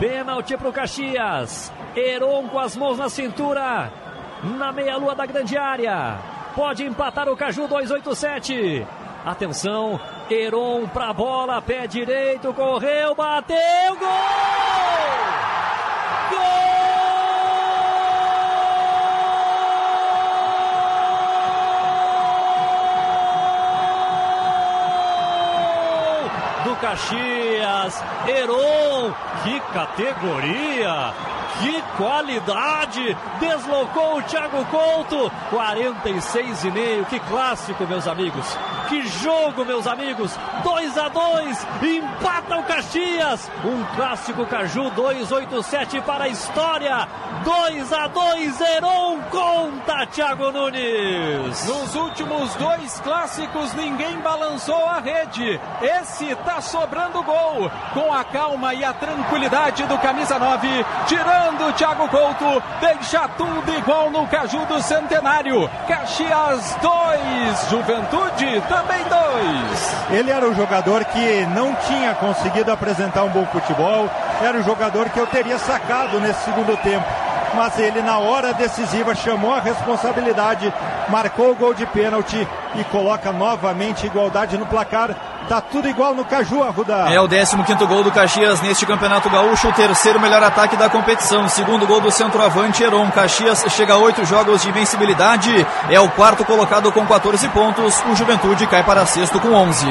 Pênalti para o Caxias. Heron com as mãos na cintura. Na meia-lua da grande área. Pode empatar o Caju 287. Atenção, Heron para a bola, pé direito, correu, bateu, gol! Do Caxias. Heron, que categoria! Que qualidade! Deslocou o Thiago Couto. 46 e meio. Que clássico, meus amigos. Que jogo, meus amigos. 2 a 2. Empata o Caxias. Um clássico Caju 287 para a história. 2 a 2 Heron conta Thiago Nunes. Nos últimos dois clássicos ninguém balançou a rede. Esse tá sobrando gol. Com a calma e a tranquilidade do camisa 9, tirando o Thiago Couto, deixa tudo igual no Caju do Centenário. Caxias 2, Juventude também 2. Ele era o jogador que não tinha conseguido apresentar um bom futebol, era o jogador que eu teria sacado nesse segundo tempo mas ele na hora decisiva chamou a responsabilidade, marcou o gol de pênalti e coloca novamente igualdade no placar. Tá tudo igual no Caju, Arruda. É o 15 gol do Caxias neste Campeonato Gaúcho, o terceiro melhor ataque da competição. Segundo gol do centroavante Heron. Caxias chega a oito jogos de invencibilidade. É o quarto colocado com 14 pontos. O Juventude cai para sexto com 11.